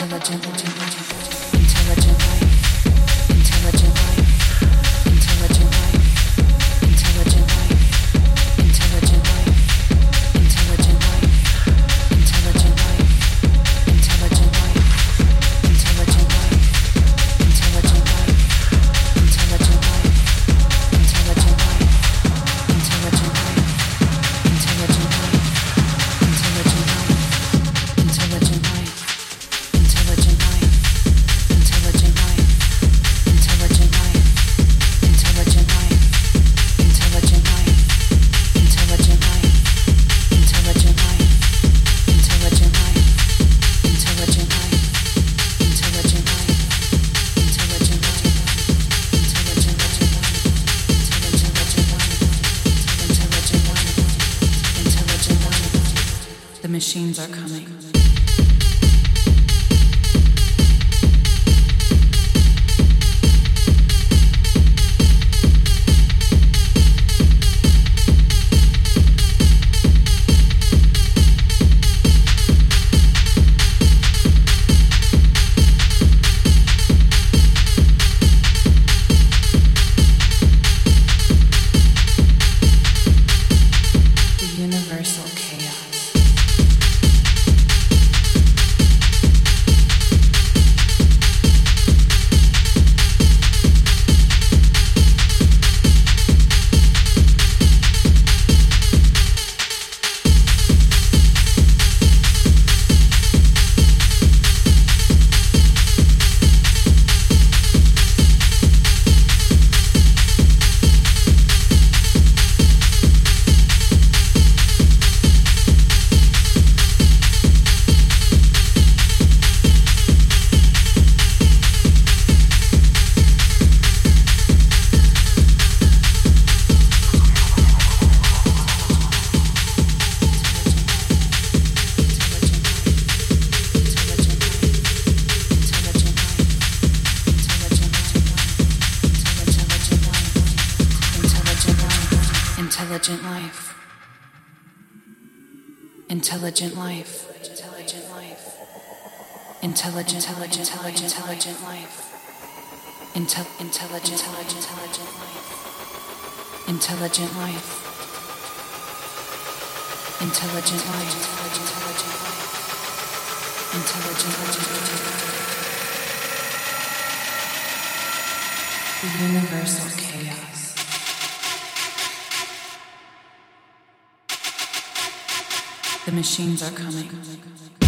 真的，真的，真的。Intelligent life, intelligent life, intelligent, intelligent, intelligent, intelligent life, Intel, intelligent, intelligent, intelligent life, intelligent life, intelligent life, intelligent, intelligent life, intelligent, intelligent, life. the universal chaos. The machines are coming.